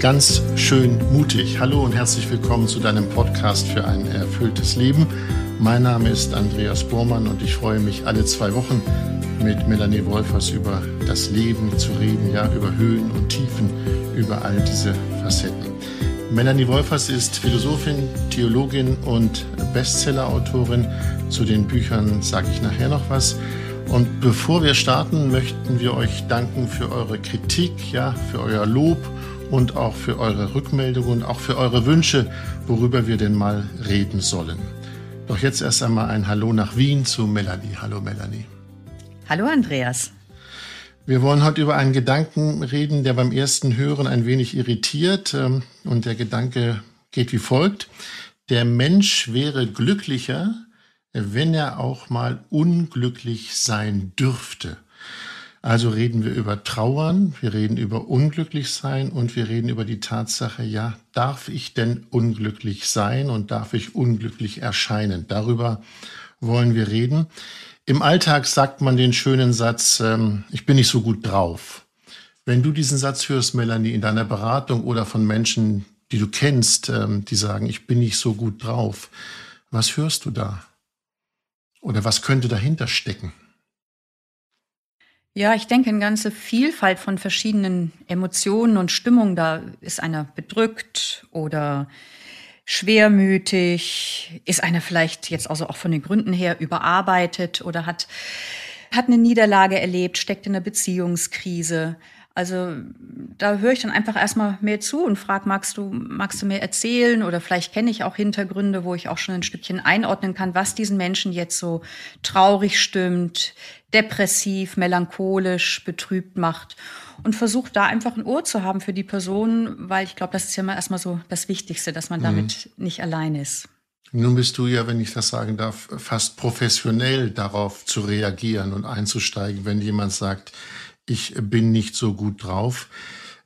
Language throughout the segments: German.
ganz schön mutig. Hallo und herzlich willkommen zu deinem Podcast für ein erfülltes Leben. Mein Name ist Andreas Bormann und ich freue mich alle zwei Wochen mit Melanie Wolfers über das Leben zu reden, ja, über Höhen und Tiefen, über all diese Facetten. Melanie Wolfers ist Philosophin, Theologin und Bestsellerautorin. Zu den Büchern sage ich nachher noch was. Und bevor wir starten, möchten wir euch danken für eure Kritik, ja, für euer Lob und auch für eure Rückmeldungen, auch für eure Wünsche, worüber wir denn mal reden sollen. Doch jetzt erst einmal ein Hallo nach Wien zu Melanie. Hallo Melanie. Hallo Andreas. Wir wollen heute über einen Gedanken reden, der beim ersten Hören ein wenig irritiert. Ähm, und der Gedanke geht wie folgt. Der Mensch wäre glücklicher, wenn er auch mal unglücklich sein dürfte. Also reden wir über Trauern, wir reden über unglücklich sein und wir reden über die Tatsache, ja, darf ich denn unglücklich sein und darf ich unglücklich erscheinen? Darüber wollen wir reden. Im Alltag sagt man den schönen Satz, ähm, ich bin nicht so gut drauf. Wenn du diesen Satz hörst, Melanie, in deiner Beratung oder von Menschen, die du kennst, ähm, die sagen, ich bin nicht so gut drauf, was hörst du da? Oder was könnte dahinter stecken? Ja, ich denke, eine ganze Vielfalt von verschiedenen Emotionen und Stimmungen. Da ist einer bedrückt oder schwermütig, ist einer vielleicht jetzt also auch von den Gründen her überarbeitet oder hat, hat eine Niederlage erlebt, steckt in einer Beziehungskrise. Also da höre ich dann einfach erstmal mehr zu und frage, magst du, magst du mir erzählen? Oder vielleicht kenne ich auch Hintergründe, wo ich auch schon ein Stückchen einordnen kann, was diesen Menschen jetzt so traurig stimmt, depressiv, melancholisch, betrübt macht. Und versuche da einfach ein Ohr zu haben für die Person, weil ich glaube, das ist ja mal erstmal so das Wichtigste, dass man damit mhm. nicht allein ist. Nun bist du ja, wenn ich das sagen darf, fast professionell darauf zu reagieren und einzusteigen, wenn jemand sagt, ich bin nicht so gut drauf.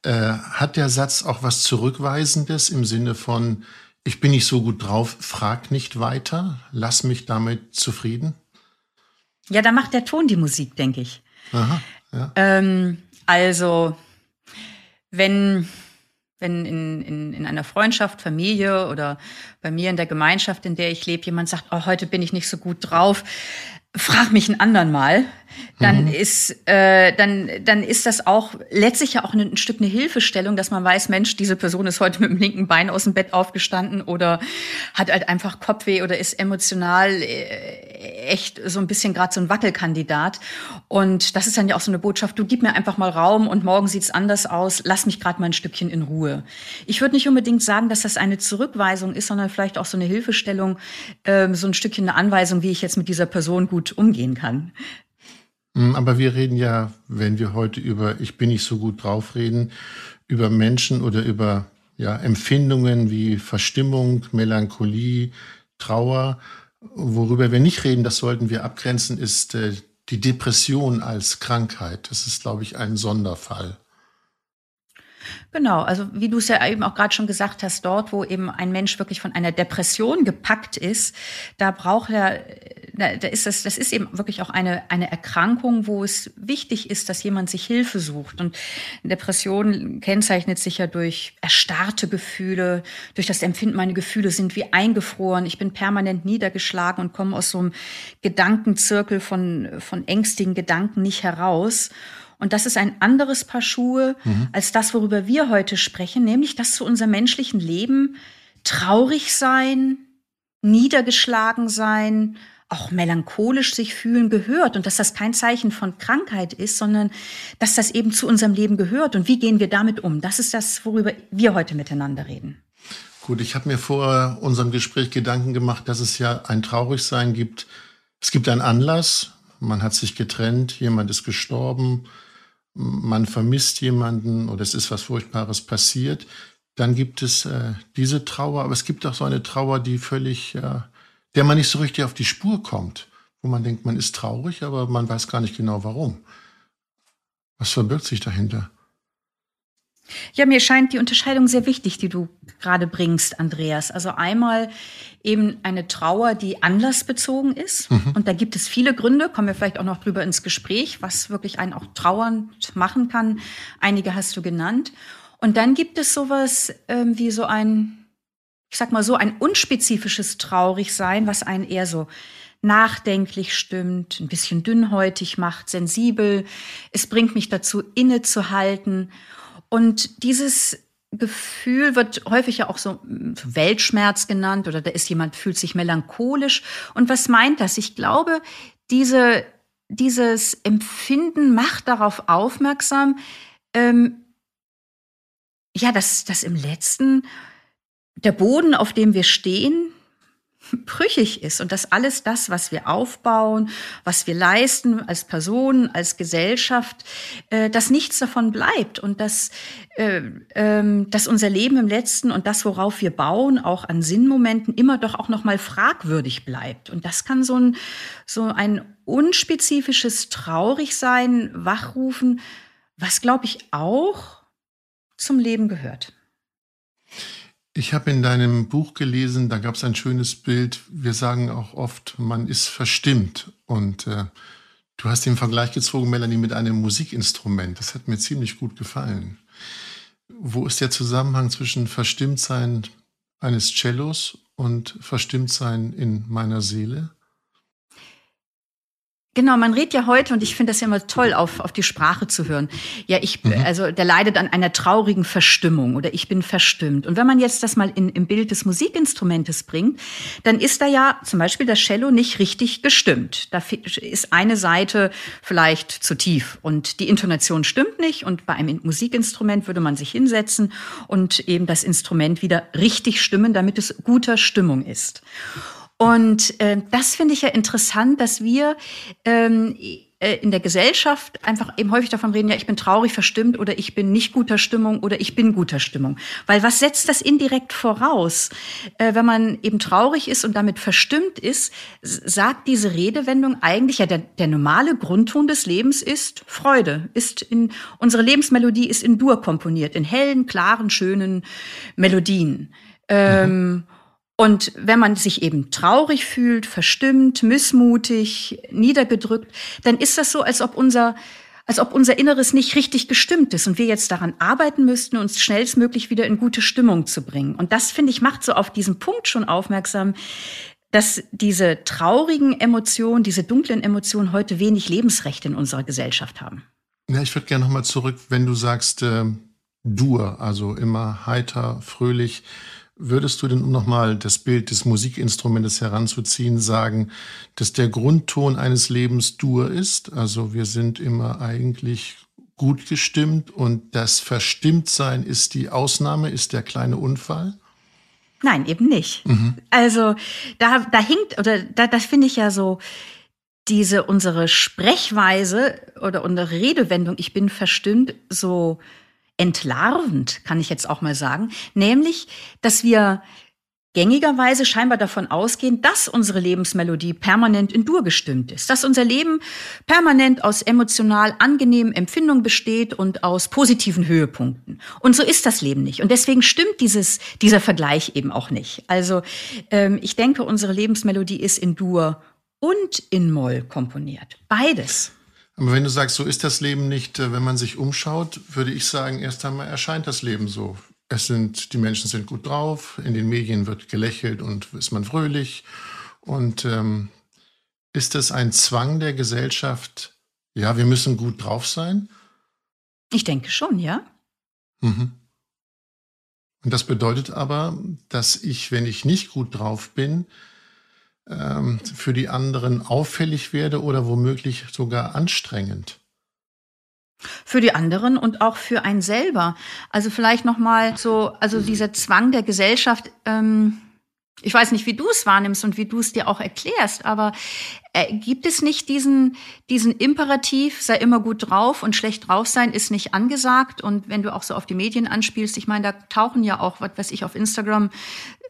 Äh, hat der Satz auch was Zurückweisendes im Sinne von, ich bin nicht so gut drauf, frag nicht weiter, lass mich damit zufrieden? Ja, da macht der Ton die Musik, denke ich. Aha, ja. Ähm, also, wenn, wenn in, in, in einer Freundschaft, Familie oder bei mir in der Gemeinschaft, in der ich lebe, jemand sagt, oh, heute bin ich nicht so gut drauf, frag mich einen anderen mal, dann mhm. ist äh, dann dann ist das auch letztlich ja auch ein, ein, Stück eine Hilfestellung, dass man weiß, Mensch, diese Person ist heute mit dem linken Bein aus dem Bett aufgestanden oder hat halt einfach Kopfweh oder ist emotional äh, echt so ein bisschen gerade so ein Wackelkandidat und das ist dann ja auch so eine Botschaft, du gib mir einfach mal Raum und morgen sieht's anders aus, lass mich gerade mal ein Stückchen in Ruhe. Ich würde nicht unbedingt sagen, dass das eine Zurückweisung ist, sondern vielleicht auch so eine Hilfestellung, äh, so ein Stückchen eine Anweisung, wie ich jetzt mit dieser Person gut umgehen kann. Hm, aber wir reden ja, wenn wir heute über Ich bin nicht so gut drauf reden, über Menschen oder über ja, Empfindungen wie Verstimmung, Melancholie, Trauer. Worüber wir nicht reden, das sollten wir abgrenzen, ist äh, die Depression als Krankheit. Das ist, glaube ich, ein Sonderfall. Genau, also wie du es ja eben auch gerade schon gesagt hast, dort, wo eben ein Mensch wirklich von einer Depression gepackt ist, da braucht er, da, ist das, das ist eben wirklich auch eine, eine Erkrankung, wo es wichtig ist, dass jemand sich Hilfe sucht. Und Depression kennzeichnet sich ja durch erstarrte Gefühle, durch das Empfinden, meine Gefühle sind wie eingefroren, ich bin permanent niedergeschlagen und komme aus so einem Gedankenzirkel von, von ängstigen Gedanken nicht heraus. Und das ist ein anderes Paar Schuhe mhm. als das, worüber wir heute sprechen, nämlich dass zu unserem menschlichen Leben traurig sein, niedergeschlagen sein, auch melancholisch sich fühlen gehört und dass das kein Zeichen von Krankheit ist, sondern dass das eben zu unserem Leben gehört. Und wie gehen wir damit um? Das ist das, worüber wir heute miteinander reden. Gut, ich habe mir vor unserem Gespräch Gedanken gemacht, dass es ja ein Traurigsein gibt. Es gibt einen Anlass, man hat sich getrennt, jemand ist gestorben, man vermisst jemanden oder es ist was Furchtbares passiert, dann gibt es äh, diese Trauer, aber es gibt auch so eine Trauer, die völlig, äh, der man nicht so richtig auf die Spur kommt, wo man denkt, man ist traurig, aber man weiß gar nicht genau warum. Was verbirgt sich dahinter? Ja, mir scheint die Unterscheidung sehr wichtig, die du gerade bringst, Andreas. Also einmal eben eine Trauer, die anlassbezogen ist. Mhm. Und da gibt es viele Gründe, kommen wir vielleicht auch noch drüber ins Gespräch, was wirklich einen auch trauernd machen kann. Einige hast du genannt. Und dann gibt es sowas ähm, wie so ein, ich sag mal so, ein unspezifisches Traurigsein, was einen eher so nachdenklich stimmt, ein bisschen dünnhäutig macht, sensibel. Es bringt mich dazu, innezuhalten. Und dieses Gefühl wird häufig ja auch so Weltschmerz genannt oder da ist jemand, fühlt sich melancholisch. Und was meint das? Ich glaube, diese, dieses Empfinden macht darauf aufmerksam, ähm, ja, dass, dass im letzten der Boden, auf dem wir stehen, brüchig ist und dass alles das, was wir aufbauen, was wir leisten als Personen, als Gesellschaft, äh, dass nichts davon bleibt und dass, äh, äh, dass unser Leben im Letzten und das, worauf wir bauen, auch an Sinnmomenten immer doch auch noch mal fragwürdig bleibt. Und das kann so ein, so ein unspezifisches Traurigsein wachrufen, was, glaube ich, auch zum Leben gehört. Ich habe in deinem Buch gelesen, da gab es ein schönes Bild. Wir sagen auch oft, man ist verstimmt. Und äh, du hast den Vergleich gezogen, Melanie, mit einem Musikinstrument. Das hat mir ziemlich gut gefallen. Wo ist der Zusammenhang zwischen Verstimmtsein eines Cellos und Verstimmtsein in meiner Seele? Genau, man redet ja heute, und ich finde das ja immer toll, auf, auf die Sprache zu hören. Ja, ich, mhm. also der leidet an einer traurigen Verstimmung oder ich bin verstimmt. Und wenn man jetzt das mal in, im Bild des Musikinstrumentes bringt, dann ist da ja zum Beispiel das Cello nicht richtig gestimmt. Da ist eine Seite vielleicht zu tief und die Intonation stimmt nicht. Und bei einem Musikinstrument würde man sich hinsetzen und eben das Instrument wieder richtig stimmen, damit es guter Stimmung ist. Und äh, das finde ich ja interessant, dass wir ähm, äh, in der Gesellschaft einfach eben häufig davon reden, ja, ich bin traurig, verstimmt oder ich bin nicht guter Stimmung oder ich bin guter Stimmung. Weil was setzt das indirekt voraus? Äh, wenn man eben traurig ist und damit verstimmt ist, sagt diese Redewendung eigentlich, ja, der, der normale Grundton des Lebens ist Freude, ist in, unsere Lebensmelodie ist in Dur komponiert, in hellen, klaren, schönen Melodien. Ähm, mhm. Und wenn man sich eben traurig fühlt, verstimmt, missmutig, niedergedrückt, dann ist das so, als ob unser als ob unser Inneres nicht richtig gestimmt ist und wir jetzt daran arbeiten müssten, uns schnellstmöglich wieder in gute Stimmung zu bringen. Und das, finde ich, macht so auf diesen Punkt schon aufmerksam, dass diese traurigen Emotionen, diese dunklen Emotionen heute wenig Lebensrecht in unserer Gesellschaft haben. Ja, ich würde gerne nochmal zurück, wenn du sagst, äh, Dur, also immer heiter, fröhlich. Würdest du denn, um nochmal das Bild des Musikinstrumentes heranzuziehen, sagen, dass der Grundton eines Lebens Dur ist? Also wir sind immer eigentlich gut gestimmt und das Verstimmtsein ist die Ausnahme, ist der kleine Unfall? Nein, eben nicht. Mhm. Also da, da hinkt, oder da, das finde ich ja so, diese unsere Sprechweise oder unsere Redewendung, ich bin verstimmt, so entlarvend, kann ich jetzt auch mal sagen, nämlich, dass wir gängigerweise scheinbar davon ausgehen, dass unsere Lebensmelodie permanent in Dur gestimmt ist, dass unser Leben permanent aus emotional angenehmen Empfindungen besteht und aus positiven Höhepunkten. Und so ist das Leben nicht. Und deswegen stimmt dieses, dieser Vergleich eben auch nicht. Also ähm, ich denke, unsere Lebensmelodie ist in Dur und in Moll komponiert. Beides. Aber wenn du sagst, so ist das Leben nicht, äh, wenn man sich umschaut, würde ich sagen, erst einmal erscheint das Leben so. Es sind, die Menschen sind gut drauf, in den Medien wird gelächelt und ist man fröhlich. Und ähm, ist das ein Zwang der Gesellschaft? Ja, wir müssen gut drauf sein? Ich denke schon, ja. Mhm. Und das bedeutet aber, dass ich, wenn ich nicht gut drauf bin, ähm, für die anderen auffällig werde oder womöglich sogar anstrengend. Für die anderen und auch für einen selber. Also vielleicht noch mal so, also dieser Zwang der Gesellschaft. Ähm ich weiß nicht, wie du es wahrnimmst und wie du es dir auch erklärst, aber äh, gibt es nicht diesen, diesen Imperativ, sei immer gut drauf und schlecht drauf sein ist nicht angesagt? Und wenn du auch so auf die Medien anspielst, ich meine, da tauchen ja auch, was weiß ich, auf Instagram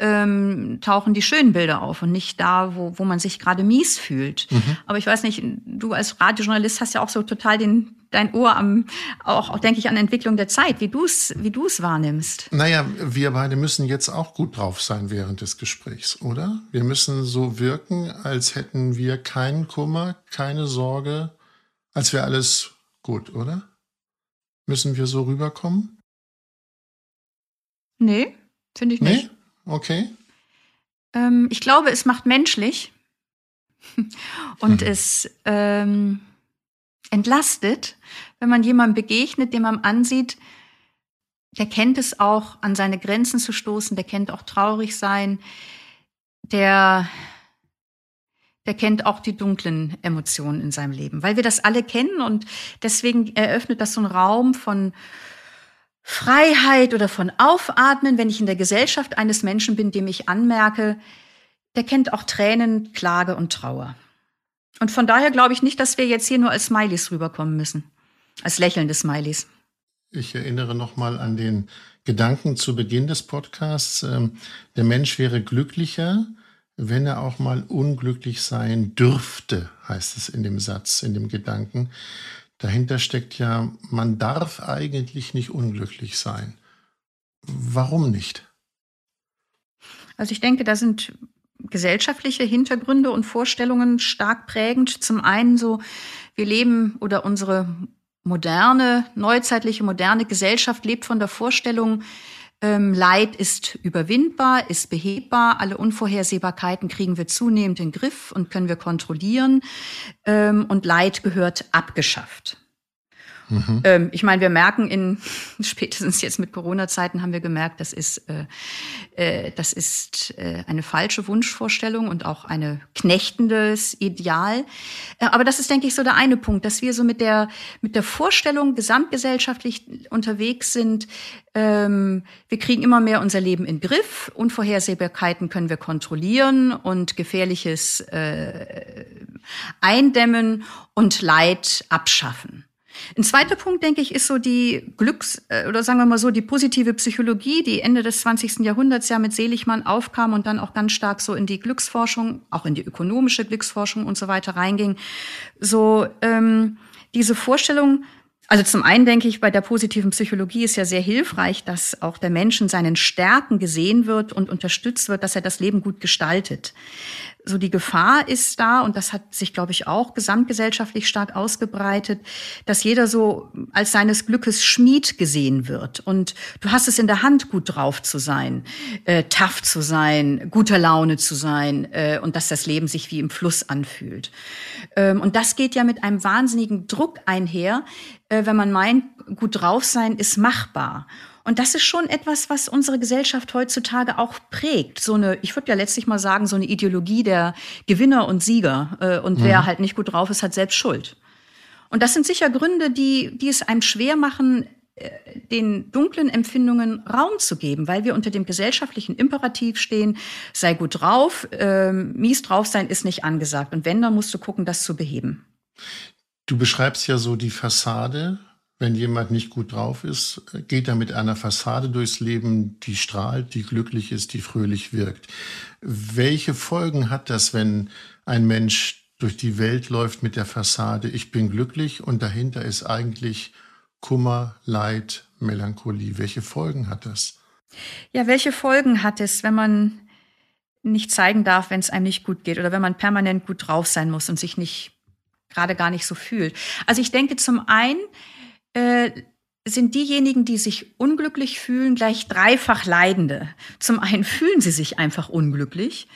ähm, tauchen die schönen Bilder auf und nicht da, wo, wo man sich gerade mies fühlt. Mhm. Aber ich weiß nicht, du als Radiojournalist hast ja auch so total den, dein Ohr am, auch, auch denke ich, an Entwicklung der Zeit, wie du es wie du's wahrnimmst. Naja, wir beide müssen jetzt auch gut drauf sein während des Gesprächs, oder? Wir müssen so wirken, als hätten wir keinen Kummer, keine Sorge, als wäre alles gut, oder? Müssen wir so rüberkommen? Nee, finde ich nicht. Nee? Okay. Ähm, ich glaube, es macht menschlich und mhm. es ähm, entlastet, wenn man jemandem begegnet, dem man ansieht, der kennt es auch, an seine Grenzen zu stoßen, der kennt auch traurig sein, der, der kennt auch die dunklen Emotionen in seinem Leben, weil wir das alle kennen und deswegen eröffnet das so einen Raum von Freiheit oder von Aufatmen, wenn ich in der Gesellschaft eines Menschen bin, dem ich anmerke, der kennt auch Tränen, Klage und Trauer. Und von daher glaube ich nicht, dass wir jetzt hier nur als Smileys rüberkommen müssen, als lächelnde Smileys. Ich erinnere nochmal an den Gedanken zu Beginn des Podcasts. Ähm, der Mensch wäre glücklicher, wenn er auch mal unglücklich sein dürfte, heißt es in dem Satz, in dem Gedanken. Dahinter steckt ja, man darf eigentlich nicht unglücklich sein. Warum nicht? Also ich denke, da sind gesellschaftliche Hintergründe und Vorstellungen stark prägend. Zum einen so, wir leben oder unsere moderne, neuzeitliche, moderne Gesellschaft lebt von der Vorstellung, ähm, Leid ist überwindbar, ist behebbar, alle Unvorhersehbarkeiten kriegen wir zunehmend in den Griff und können wir kontrollieren ähm, und Leid gehört abgeschafft. Mhm. Ähm, ich meine, wir merken in spätestens jetzt mit Corona-Zeiten haben wir gemerkt, das ist äh, äh, das ist äh, eine falsche Wunschvorstellung und auch eine knechtendes Ideal. Äh, aber das ist, denke ich, so der eine Punkt, dass wir so mit der mit der Vorstellung gesamtgesellschaftlich unterwegs sind. Ähm, wir kriegen immer mehr unser Leben in Griff, Unvorhersehbarkeiten können wir kontrollieren und gefährliches äh, eindämmen und Leid abschaffen. Ein zweiter Punkt, denke ich, ist so die Glücks- äh, oder sagen wir mal so die positive Psychologie, die Ende des 20. Jahrhunderts ja mit Seligmann aufkam und dann auch ganz stark so in die Glücksforschung, auch in die ökonomische Glücksforschung und so weiter reinging. So ähm, diese Vorstellung, also zum einen denke ich, bei der positiven Psychologie ist ja sehr hilfreich, dass auch der Mensch in seinen Stärken gesehen wird und unterstützt wird, dass er das Leben gut gestaltet so die Gefahr ist da, und das hat sich, glaube ich, auch gesamtgesellschaftlich stark ausgebreitet, dass jeder so als seines Glückes Schmied gesehen wird. Und du hast es in der Hand, gut drauf zu sein, äh, tough zu sein, guter Laune zu sein äh, und dass das Leben sich wie im Fluss anfühlt. Ähm, und das geht ja mit einem wahnsinnigen Druck einher, äh, wenn man meint, gut drauf sein ist machbar. Und das ist schon etwas, was unsere Gesellschaft heutzutage auch prägt. So eine, ich würde ja letztlich mal sagen, so eine Ideologie der Gewinner und Sieger. Äh, und mhm. wer halt nicht gut drauf ist, hat selbst Schuld. Und das sind sicher Gründe, die, die es einem schwer machen, äh, den dunklen Empfindungen Raum zu geben, weil wir unter dem gesellschaftlichen Imperativ stehen, sei gut drauf, ähm, mies drauf sein ist nicht angesagt. Und wenn, dann musst du gucken, das zu beheben. Du beschreibst ja so die Fassade wenn jemand nicht gut drauf ist, geht er mit einer Fassade durchs Leben, die strahlt, die glücklich ist, die fröhlich wirkt. Welche Folgen hat das, wenn ein Mensch durch die Welt läuft mit der Fassade, ich bin glücklich und dahinter ist eigentlich Kummer, Leid, Melancholie? Welche Folgen hat das? Ja, welche Folgen hat es, wenn man nicht zeigen darf, wenn es einem nicht gut geht oder wenn man permanent gut drauf sein muss und sich nicht gerade gar nicht so fühlt? Also ich denke zum einen, äh, sind diejenigen, die sich unglücklich fühlen, gleich dreifach Leidende. Zum einen fühlen sie sich einfach unglücklich.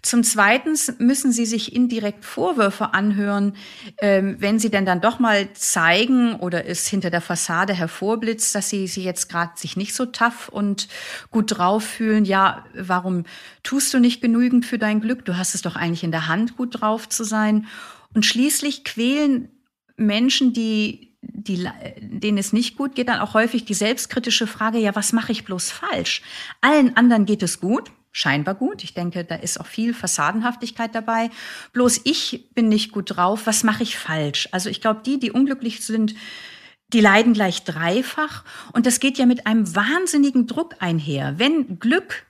Zum zweiten müssen sie sich indirekt Vorwürfe anhören, ähm, wenn sie denn dann doch mal zeigen oder es hinter der Fassade hervorblitzt, dass sie, sie jetzt gerade sich nicht so tough und gut drauf fühlen. Ja, warum tust du nicht genügend für dein Glück? Du hast es doch eigentlich in der Hand, gut drauf zu sein. Und schließlich quälen Menschen, die die, denen es nicht gut geht, dann auch häufig die selbstkritische Frage, ja, was mache ich bloß falsch? Allen anderen geht es gut, scheinbar gut. Ich denke, da ist auch viel Fassadenhaftigkeit dabei. Bloß ich bin nicht gut drauf, was mache ich falsch? Also ich glaube, die, die unglücklich sind, die leiden gleich dreifach. Und das geht ja mit einem wahnsinnigen Druck einher. Wenn Glück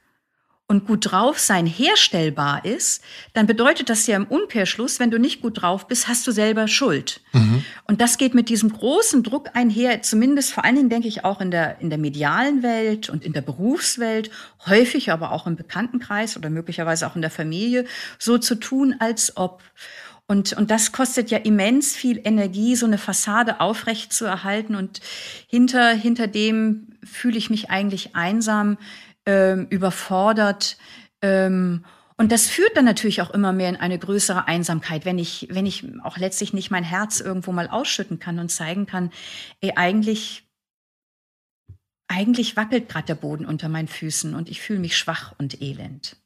und gut drauf sein herstellbar ist, dann bedeutet das ja im Umkehrschluss, wenn du nicht gut drauf bist, hast du selber Schuld. Mhm. Und das geht mit diesem großen Druck einher, zumindest vor allen Dingen denke ich auch in der, in der medialen Welt und in der Berufswelt, häufig aber auch im Bekanntenkreis oder möglicherweise auch in der Familie, so zu tun, als ob. Und, und das kostet ja immens viel Energie, so eine Fassade aufrecht zu erhalten. Und hinter, hinter dem fühle ich mich eigentlich einsam, ähm, überfordert. Ähm, und das führt dann natürlich auch immer mehr in eine größere Einsamkeit, wenn ich, wenn ich auch letztlich nicht mein Herz irgendwo mal ausschütten kann und zeigen kann, ey, eigentlich, eigentlich wackelt gerade der Boden unter meinen Füßen und ich fühle mich schwach und elend.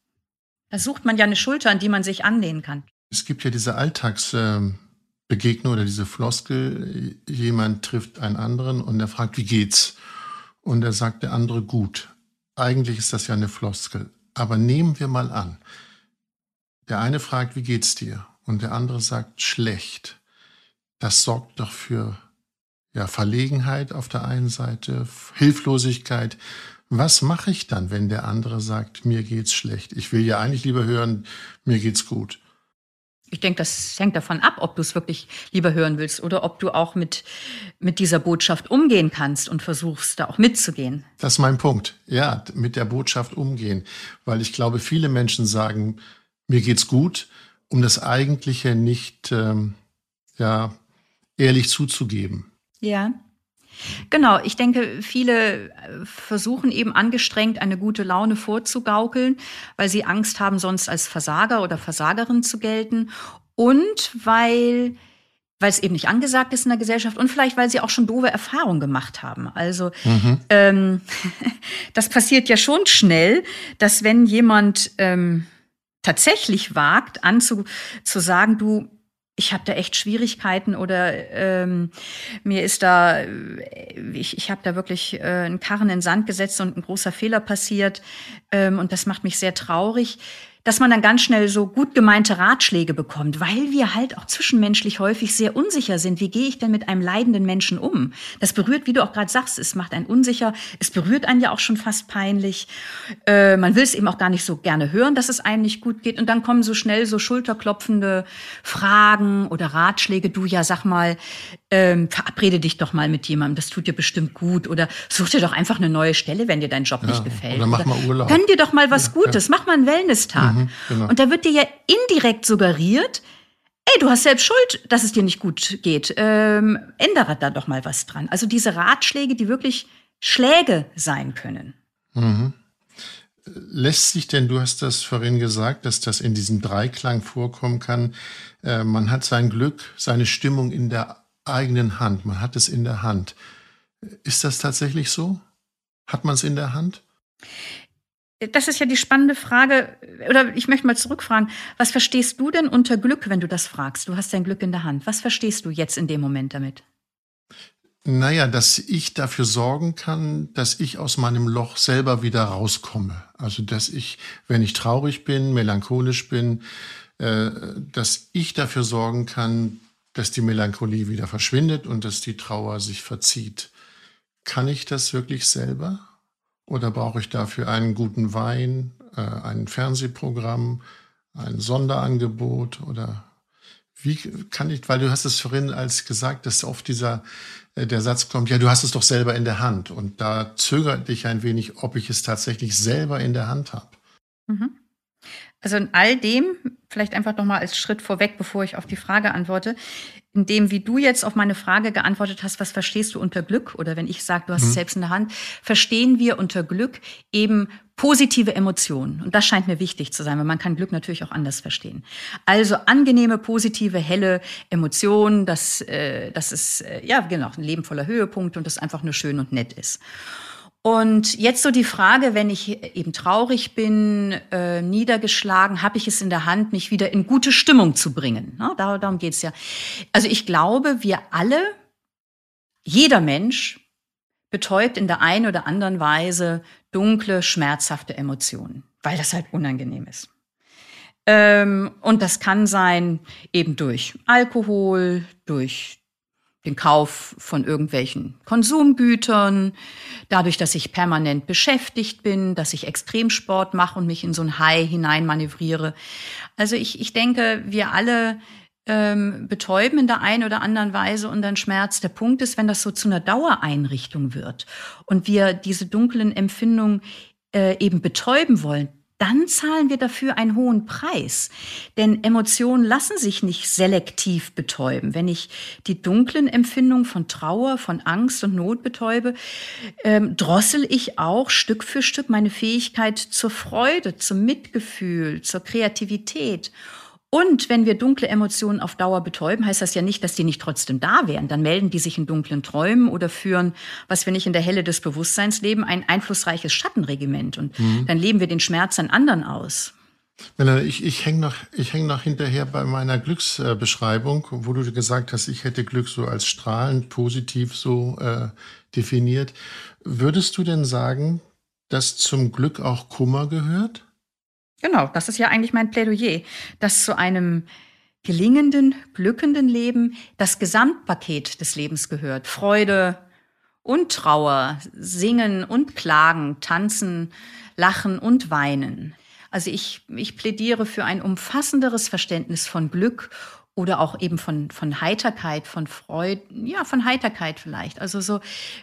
Da sucht man ja eine Schulter, an die man sich anlehnen kann. Es gibt ja diese Alltagsbegegnung oder diese Floskel, jemand trifft einen anderen und er fragt, wie geht's? Und er sagt der andere gut. Eigentlich ist das ja eine Floskel. Aber nehmen wir mal an, der eine fragt, wie geht's dir? Und der andere sagt, schlecht. Das sorgt doch für ja, Verlegenheit auf der einen Seite, Hilflosigkeit. Was mache ich dann, wenn der andere sagt, mir geht's schlecht? Ich will ja eigentlich lieber hören, mir geht's gut. Ich denke, das hängt davon ab, ob du es wirklich lieber hören willst oder ob du auch mit, mit dieser Botschaft umgehen kannst und versuchst, da auch mitzugehen. Das ist mein Punkt. Ja, mit der Botschaft umgehen. Weil ich glaube, viele Menschen sagen, mir geht's gut, um das Eigentliche nicht, ähm, ja, ehrlich zuzugeben. Ja. Genau, ich denke, viele äh, versuchen eben angestrengt eine gute Laune vorzugaukeln, weil sie Angst haben, sonst als Versager oder Versagerin zu gelten und weil weil es eben nicht angesagt ist in der Gesellschaft und vielleicht, weil sie auch schon doofe Erfahrungen gemacht haben. Also mhm. ähm, das passiert ja schon schnell, dass wenn jemand ähm, tatsächlich wagt, anzu zu sagen, du, ich habe da echt Schwierigkeiten oder ähm, mir ist da, ich, ich habe da wirklich äh, einen Karren in den Sand gesetzt und ein großer Fehler passiert ähm, und das macht mich sehr traurig dass man dann ganz schnell so gut gemeinte Ratschläge bekommt, weil wir halt auch zwischenmenschlich häufig sehr unsicher sind. Wie gehe ich denn mit einem leidenden Menschen um? Das berührt, wie du auch gerade sagst, es macht einen unsicher, es berührt einen ja auch schon fast peinlich. Äh, man will es eben auch gar nicht so gerne hören, dass es einem nicht gut geht. Und dann kommen so schnell so schulterklopfende Fragen oder Ratschläge. Du ja, sag mal, ähm, verabrede dich doch mal mit jemandem, das tut dir bestimmt gut. Oder such dir doch einfach eine neue Stelle, wenn dir dein Job ja, nicht gefällt. Oder mach mal Urlaub. Gönn dir doch mal was Gutes, ja. mach mal einen Wellness-Tag. Mhm, genau. Und da wird dir ja indirekt suggeriert, ey, du hast selbst Schuld, dass es dir nicht gut geht. Ähm, ändere da doch mal was dran. Also diese Ratschläge, die wirklich Schläge sein können. Mhm. Lässt sich denn, du hast das vorhin gesagt, dass das in diesem Dreiklang vorkommen kann, äh, man hat sein Glück, seine Stimmung in der eigenen Hand, man hat es in der Hand. Ist das tatsächlich so? Hat man es in der Hand? Das ist ja die spannende Frage, oder ich möchte mal zurückfragen, was verstehst du denn unter Glück, wenn du das fragst? Du hast dein Glück in der Hand. Was verstehst du jetzt in dem Moment damit? Naja, dass ich dafür sorgen kann, dass ich aus meinem Loch selber wieder rauskomme. Also, dass ich, wenn ich traurig bin, melancholisch bin, äh, dass ich dafür sorgen kann, dass die Melancholie wieder verschwindet und dass die Trauer sich verzieht. Kann ich das wirklich selber? Oder brauche ich dafür einen guten Wein, äh, ein Fernsehprogramm, ein Sonderangebot oder wie kann ich, weil du hast es vorhin als gesagt, dass oft dieser, äh, der Satz kommt, ja, du hast es doch selber in der Hand. Und da zögert dich ein wenig, ob ich es tatsächlich selber in der Hand habe. Mhm. Also in all dem, vielleicht einfach nochmal als Schritt vorweg, bevor ich auf die Frage antworte, in dem, wie du jetzt auf meine Frage geantwortet hast, was verstehst du unter Glück? Oder wenn ich sage, du hast mhm. es selbst in der Hand, verstehen wir unter Glück eben positive Emotionen. Und das scheint mir wichtig zu sein, weil man kann Glück natürlich auch anders verstehen. Also angenehme, positive, helle Emotionen, dass, äh, dass es, äh, ja genau, ein Leben voller Höhepunkte und das einfach nur schön und nett ist. Und jetzt so die Frage, wenn ich eben traurig bin, äh, niedergeschlagen, habe ich es in der Hand, mich wieder in gute Stimmung zu bringen. Na, darum geht's ja. Also ich glaube, wir alle, jeder Mensch betäubt in der einen oder anderen Weise dunkle, schmerzhafte Emotionen, weil das halt unangenehm ist. Ähm, und das kann sein eben durch Alkohol, durch den Kauf von irgendwelchen Konsumgütern, dadurch, dass ich permanent beschäftigt bin, dass ich Extremsport mache und mich in so ein High hineinmanövriere. Also ich, ich denke, wir alle ähm, betäuben in der einen oder anderen Weise unseren Schmerz. Der Punkt ist, wenn das so zu einer Dauereinrichtung wird und wir diese dunklen Empfindungen äh, eben betäuben wollen, dann zahlen wir dafür einen hohen Preis. Denn Emotionen lassen sich nicht selektiv betäuben. Wenn ich die dunklen Empfindungen von Trauer, von Angst und Not betäube, ähm, drossel ich auch Stück für Stück meine Fähigkeit zur Freude, zum Mitgefühl, zur Kreativität. Und wenn wir dunkle Emotionen auf Dauer betäuben, heißt das ja nicht, dass die nicht trotzdem da wären. Dann melden die sich in dunklen Träumen oder führen, was wir nicht in der Helle des Bewusstseins leben, ein einflussreiches Schattenregiment. Und mhm. dann leben wir den Schmerz an anderen aus. Ich, ich hänge noch, ich häng noch hinterher bei meiner Glücksbeschreibung, wo du gesagt hast, ich hätte Glück so als strahlend positiv so äh, definiert. Würdest du denn sagen, dass zum Glück auch Kummer gehört? Genau, das ist ja eigentlich mein Plädoyer, dass zu einem gelingenden, glückenden Leben das Gesamtpaket des Lebens gehört. Freude und Trauer, Singen und Klagen, Tanzen, Lachen und Weinen. Also ich, ich plädiere für ein umfassenderes Verständnis von Glück oder auch eben von, von Heiterkeit, von Freude, ja, von Heiterkeit vielleicht. Also so,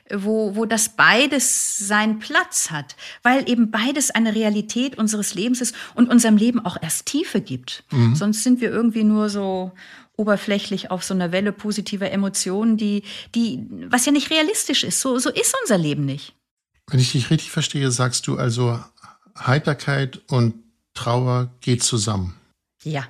wo, wo das beides seinen Platz hat, weil eben beides eine Realität unseres Lebens ist und unserem Leben auch erst Tiefe gibt. Mhm. Sonst sind wir irgendwie nur so oberflächlich auf so einer Welle positiver Emotionen, die, die, was ja nicht realistisch ist. So, so ist unser Leben nicht. Wenn ich dich richtig verstehe, sagst du also, Heiterkeit und Trauer geht zusammen. Ja.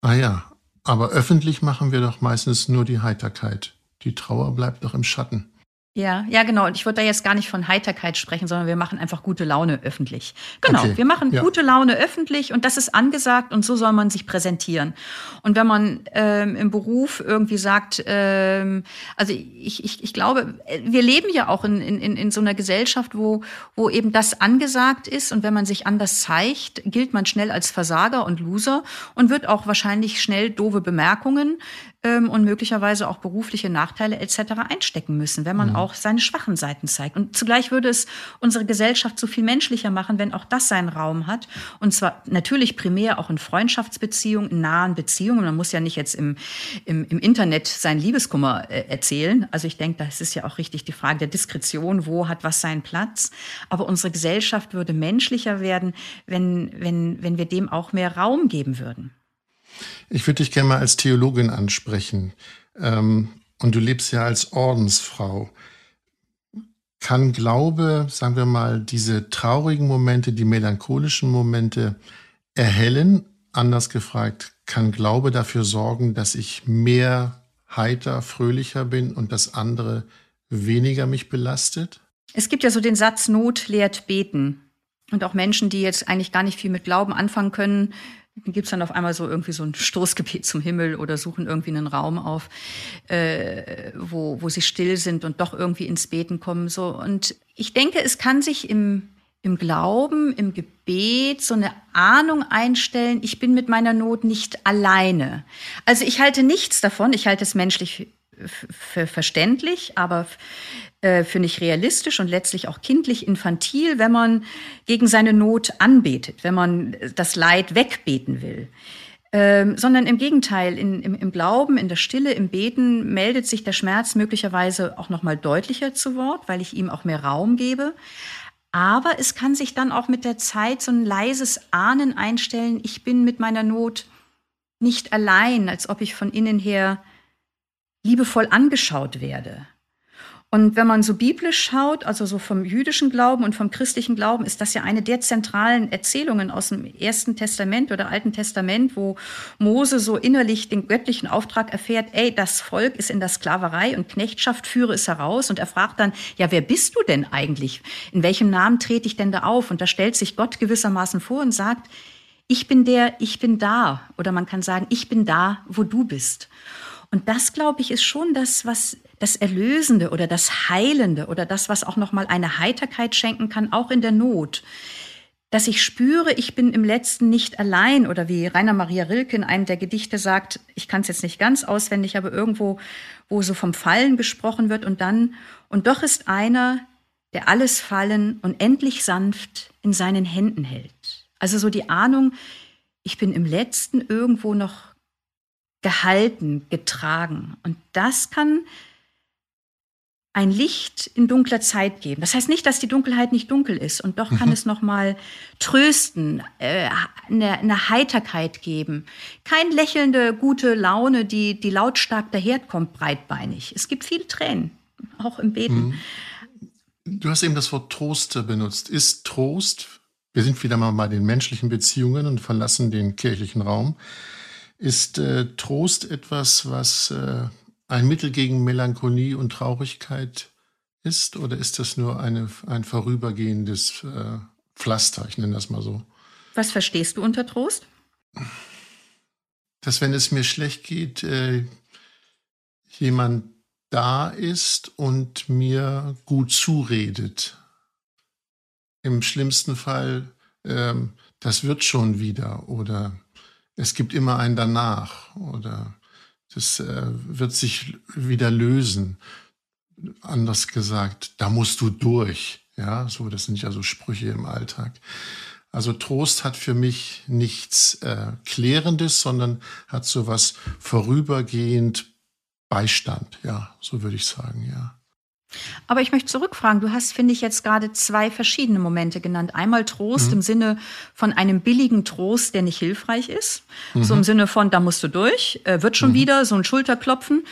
Ah ja, aber öffentlich machen wir doch meistens nur die Heiterkeit. Die Trauer bleibt doch im Schatten. Ja, ja, genau. Und ich würde da jetzt gar nicht von Heiterkeit sprechen, sondern wir machen einfach gute Laune öffentlich. Genau, okay. wir machen ja. gute Laune öffentlich und das ist angesagt und so soll man sich präsentieren. Und wenn man ähm, im Beruf irgendwie sagt, ähm, also ich, ich, ich glaube, wir leben ja auch in, in, in so einer Gesellschaft, wo, wo eben das angesagt ist und wenn man sich anders zeigt, gilt man schnell als Versager und Loser und wird auch wahrscheinlich schnell doofe Bemerkungen ähm, und möglicherweise auch berufliche Nachteile etc. einstecken müssen, wenn man mhm. Auch seine schwachen Seiten zeigt. Und zugleich würde es unsere Gesellschaft so viel menschlicher machen, wenn auch das seinen Raum hat. Und zwar natürlich primär auch in Freundschaftsbeziehungen, in nahen Beziehungen. Man muss ja nicht jetzt im, im, im Internet seinen Liebeskummer äh, erzählen. Also ich denke, das ist ja auch richtig die Frage der Diskretion, wo hat was seinen Platz. Aber unsere Gesellschaft würde menschlicher werden, wenn, wenn, wenn wir dem auch mehr Raum geben würden. Ich würde dich gerne mal als Theologin ansprechen. Ähm, und du lebst ja als Ordensfrau. Kann Glaube, sagen wir mal, diese traurigen Momente, die melancholischen Momente erhellen? Anders gefragt, kann Glaube dafür sorgen, dass ich mehr heiter, fröhlicher bin und das andere weniger mich belastet? Es gibt ja so den Satz, Not lehrt beten. Und auch Menschen, die jetzt eigentlich gar nicht viel mit Glauben anfangen können, gibt es dann auf einmal so irgendwie so ein Stoßgebet zum Himmel oder suchen irgendwie einen Raum auf, äh, wo, wo sie still sind und doch irgendwie ins Beten kommen. So. Und ich denke, es kann sich im, im Glauben, im Gebet so eine Ahnung einstellen, ich bin mit meiner Not nicht alleine. Also ich halte nichts davon, ich halte es menschlich verständlich, aber äh, für nicht realistisch und letztlich auch kindlich infantil, wenn man gegen seine Not anbetet, wenn man das Leid wegbeten will. Ähm, sondern im Gegenteil, in, im, im, Glauben, in der Stille, im Beten meldet sich der Schmerz möglicherweise auch noch mal deutlicher zu Wort, weil ich ihm auch mehr Raum gebe. Aber es kann sich dann auch mit der Zeit so ein leises Ahnen einstellen, ich bin mit meiner Not nicht allein, als ob ich von innen her liebevoll angeschaut werde. Und wenn man so biblisch schaut, also so vom jüdischen Glauben und vom christlichen Glauben, ist das ja eine der zentralen Erzählungen aus dem Ersten Testament oder Alten Testament, wo Mose so innerlich den göttlichen Auftrag erfährt, ey, das Volk ist in der Sklaverei und Knechtschaft, führe es heraus. Und er fragt dann, ja, wer bist du denn eigentlich? In welchem Namen trete ich denn da auf? Und da stellt sich Gott gewissermaßen vor und sagt, ich bin der, ich bin da. Oder man kann sagen, ich bin da, wo du bist. Und das, glaube ich, ist schon das, was das Erlösende oder das Heilende oder das, was auch noch mal eine Heiterkeit schenken kann, auch in der Not. Dass ich spüre, ich bin im Letzten nicht allein oder wie Rainer Maria Rilke in einem der Gedichte sagt, ich kann es jetzt nicht ganz auswendig, aber irgendwo, wo so vom Fallen gesprochen wird und dann, und doch ist einer, der alles Fallen und endlich sanft in seinen Händen hält. Also so die Ahnung, ich bin im Letzten irgendwo noch gehalten, getragen. Und das kann ein Licht in dunkler Zeit geben. Das heißt nicht, dass die Dunkelheit nicht dunkel ist und doch kann mhm. es noch mal trösten, äh, eine, eine, Heiterkeit geben. Kein lächelnde gute Laune, die die lautstark daherkommt, breitbeinig. Es gibt viele Tränen, auch im Beten. Mhm. Du hast eben das Wort Trost benutzt. Ist Trost, wir sind wieder mal bei den menschlichen Beziehungen und verlassen den kirchlichen Raum, ist äh, Trost etwas, was äh, ein Mittel gegen Melancholie und Traurigkeit ist? Oder ist das nur eine, ein vorübergehendes äh, Pflaster? Ich nenne das mal so. Was verstehst du unter Trost? Dass, wenn es mir schlecht geht, äh, jemand da ist und mir gut zuredet. Im schlimmsten Fall, ähm, das wird schon wieder oder es gibt immer ein danach oder das äh, wird sich wieder lösen. Anders gesagt, da musst du durch. Ja, so, das sind ja so Sprüche im Alltag. Also Trost hat für mich nichts äh, Klärendes, sondern hat so was vorübergehend Beistand. Ja, so würde ich sagen, ja. Aber ich möchte zurückfragen. Du hast, finde ich, jetzt gerade zwei verschiedene Momente genannt. Einmal Trost mhm. im Sinne von einem billigen Trost, der nicht hilfreich ist. Mhm. So im Sinne von, da musst du durch, äh, wird schon mhm. wieder, so ein Schulterklopfen.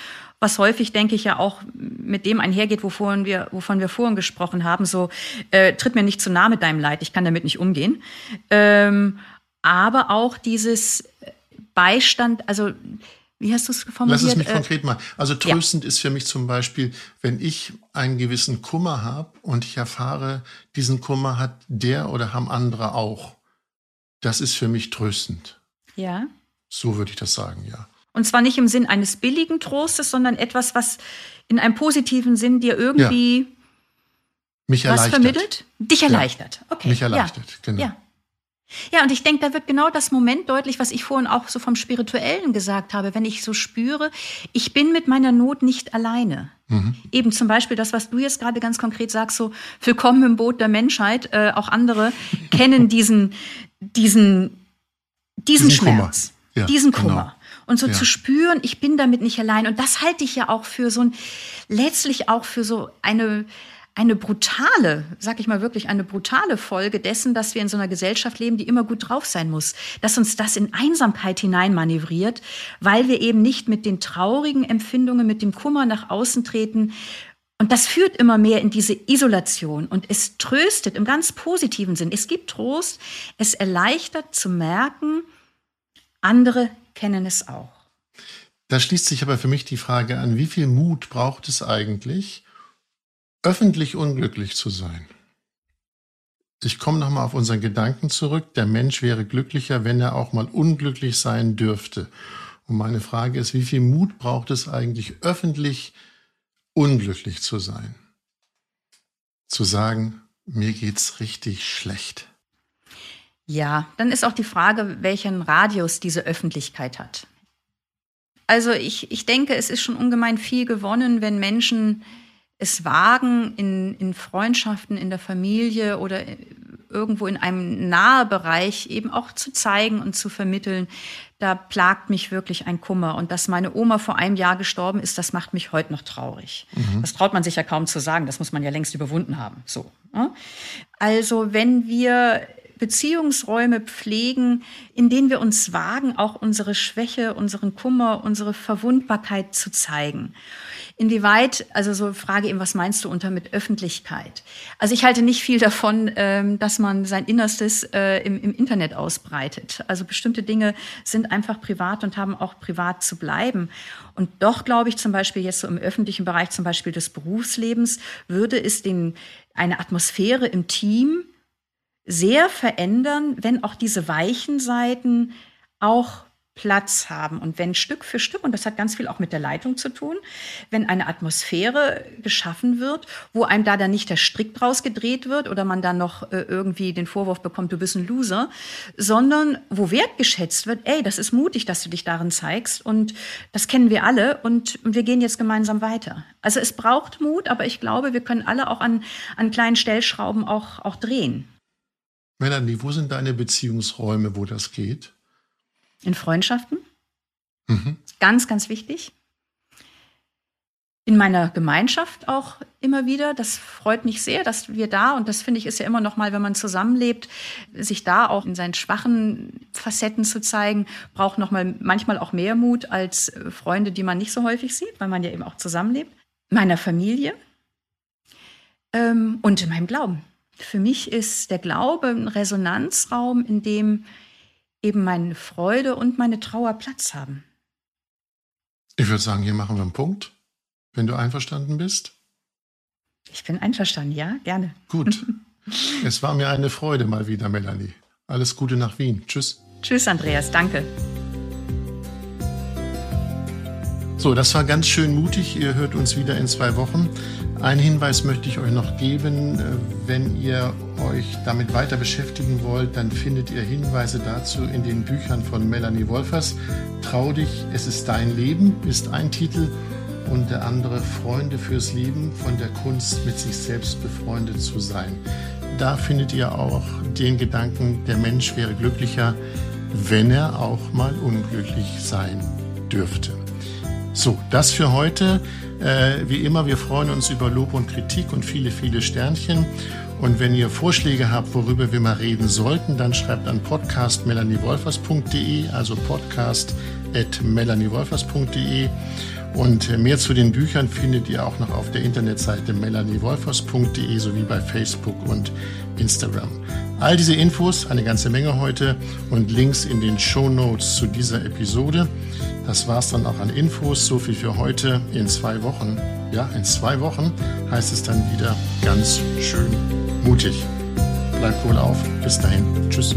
Was häufig, denke ich, ja auch mit dem einhergeht, wovon wir, wovon wir vorhin gesprochen haben. So, äh, tritt mir nicht zu nahe mit deinem Leid, ich kann damit nicht umgehen. Ähm, aber auch dieses Beistand, also wie hast du es formuliert? Lass es mich äh, konkret machen. Also tröstend ja. ist für mich zum Beispiel, wenn ich einen gewissen Kummer habe und ich erfahre, diesen Kummer hat der oder haben andere auch. Das ist für mich tröstend. Ja. So würde ich das sagen, ja. Und zwar nicht im Sinn eines billigen Trostes, sondern etwas, was in einem positiven Sinn dir irgendwie ja. mich was erleichtert. vermittelt? Dich erleichtert. Ja. Okay. Mich erleichtert, ja. genau. Ja. Ja, und ich denke, da wird genau das Moment deutlich, was ich vorhin auch so vom Spirituellen gesagt habe, wenn ich so spüre, ich bin mit meiner Not nicht alleine. Mhm. Eben zum Beispiel das, was du jetzt gerade ganz konkret sagst, so willkommen im Boot der Menschheit. Äh, auch andere kennen diesen, diesen, diesen, diesen Schmerz, ja, diesen genau. Kummer. Genau. Und so ja. zu spüren, ich bin damit nicht allein. Und das halte ich ja auch für so ein, letztlich auch für so eine, eine brutale, sag ich mal wirklich, eine brutale Folge dessen, dass wir in so einer Gesellschaft leben, die immer gut drauf sein muss. Dass uns das in Einsamkeit hineinmanövriert, weil wir eben nicht mit den traurigen Empfindungen, mit dem Kummer nach außen treten. Und das führt immer mehr in diese Isolation und es tröstet im ganz positiven Sinn. Es gibt Trost, es erleichtert zu merken, andere kennen es auch. Da schließt sich aber für mich die Frage an, wie viel Mut braucht es eigentlich, öffentlich unglücklich zu sein. Ich komme nochmal auf unseren Gedanken zurück. Der Mensch wäre glücklicher, wenn er auch mal unglücklich sein dürfte. Und meine Frage ist, wie viel Mut braucht es eigentlich, öffentlich unglücklich zu sein? Zu sagen, mir geht's richtig schlecht. Ja, dann ist auch die Frage, welchen Radius diese Öffentlichkeit hat. Also ich, ich denke, es ist schon ungemein viel gewonnen, wenn Menschen es wagen, in, in Freundschaften, in der Familie oder irgendwo in einem Nahebereich eben auch zu zeigen und zu vermitteln, da plagt mich wirklich ein Kummer. Und dass meine Oma vor einem Jahr gestorben ist, das macht mich heute noch traurig. Mhm. Das traut man sich ja kaum zu sagen, das muss man ja längst überwunden haben. So. Ne? Also wenn wir Beziehungsräume pflegen, in denen wir uns wagen, auch unsere Schwäche, unseren Kummer, unsere Verwundbarkeit zu zeigen. Inwieweit, also so Frage eben, was meinst du unter mit Öffentlichkeit? Also ich halte nicht viel davon, ähm, dass man sein Innerstes äh, im, im Internet ausbreitet. Also bestimmte Dinge sind einfach privat und haben auch privat zu bleiben. Und doch glaube ich zum Beispiel jetzt so im öffentlichen Bereich, zum Beispiel des Berufslebens, würde es den, eine Atmosphäre im Team sehr verändern, wenn auch diese weichen Seiten auch Platz haben. Und wenn Stück für Stück, und das hat ganz viel auch mit der Leitung zu tun, wenn eine Atmosphäre geschaffen wird, wo einem da dann nicht der Strick draus gedreht wird oder man dann noch äh, irgendwie den Vorwurf bekommt, du bist ein Loser, sondern wo wertgeschätzt wird, ey, das ist mutig, dass du dich darin zeigst und das kennen wir alle und wir gehen jetzt gemeinsam weiter. Also es braucht Mut, aber ich glaube, wir können alle auch an, an kleinen Stellschrauben auch, auch drehen. Melanie, wo sind deine Beziehungsräume, wo das geht? In Freundschaften. Mhm. Ganz, ganz wichtig. in meiner Gemeinschaft auch immer wieder. Das freut mich sehr, dass wir da, und das finde ich ist ja immer noch mal, wenn man zusammenlebt, sich da auch in seinen schwachen Facetten zu zeigen, braucht noch mal manchmal auch mehr Mut als Freunde, die man nicht so häufig sieht, weil man ja eben auch zusammenlebt. Meiner Familie ähm, und in meinem Glauben. Für mich ist der Glaube ein Resonanzraum, in dem eben meine Freude und meine Trauer Platz haben. Ich würde sagen, hier machen wir einen Punkt, wenn du einverstanden bist. Ich bin einverstanden, ja, gerne. Gut. es war mir eine Freude mal wieder, Melanie. Alles Gute nach Wien. Tschüss. Tschüss, Andreas. Danke. So, das war ganz schön mutig. Ihr hört uns wieder in zwei Wochen. Einen Hinweis möchte ich euch noch geben. Wenn ihr euch damit weiter beschäftigen wollt, dann findet ihr Hinweise dazu in den Büchern von Melanie Wolfers. Trau dich, es ist dein Leben ist ein Titel und der andere Freunde fürs Leben von der Kunst mit sich selbst befreundet zu sein. Da findet ihr auch den Gedanken, der Mensch wäre glücklicher, wenn er auch mal unglücklich sein dürfte. So, das für heute. Äh, wie immer, wir freuen uns über Lob und Kritik und viele, viele Sternchen. Und wenn ihr Vorschläge habt, worüber wir mal reden sollten, dann schreibt an podcast.melaniewolfers.de, also podcast.melaniewolfers.de. Und mehr zu den Büchern findet ihr auch noch auf der Internetseite melaniewolfers.de sowie bei Facebook und Instagram. All diese Infos, eine ganze Menge heute und Links in den Show Notes zu dieser Episode. Das war's dann auch an Infos. So viel für heute. In zwei Wochen, ja, in zwei Wochen heißt es dann wieder ganz schön mutig. Bleibt wohl auf. Bis dahin. Tschüss.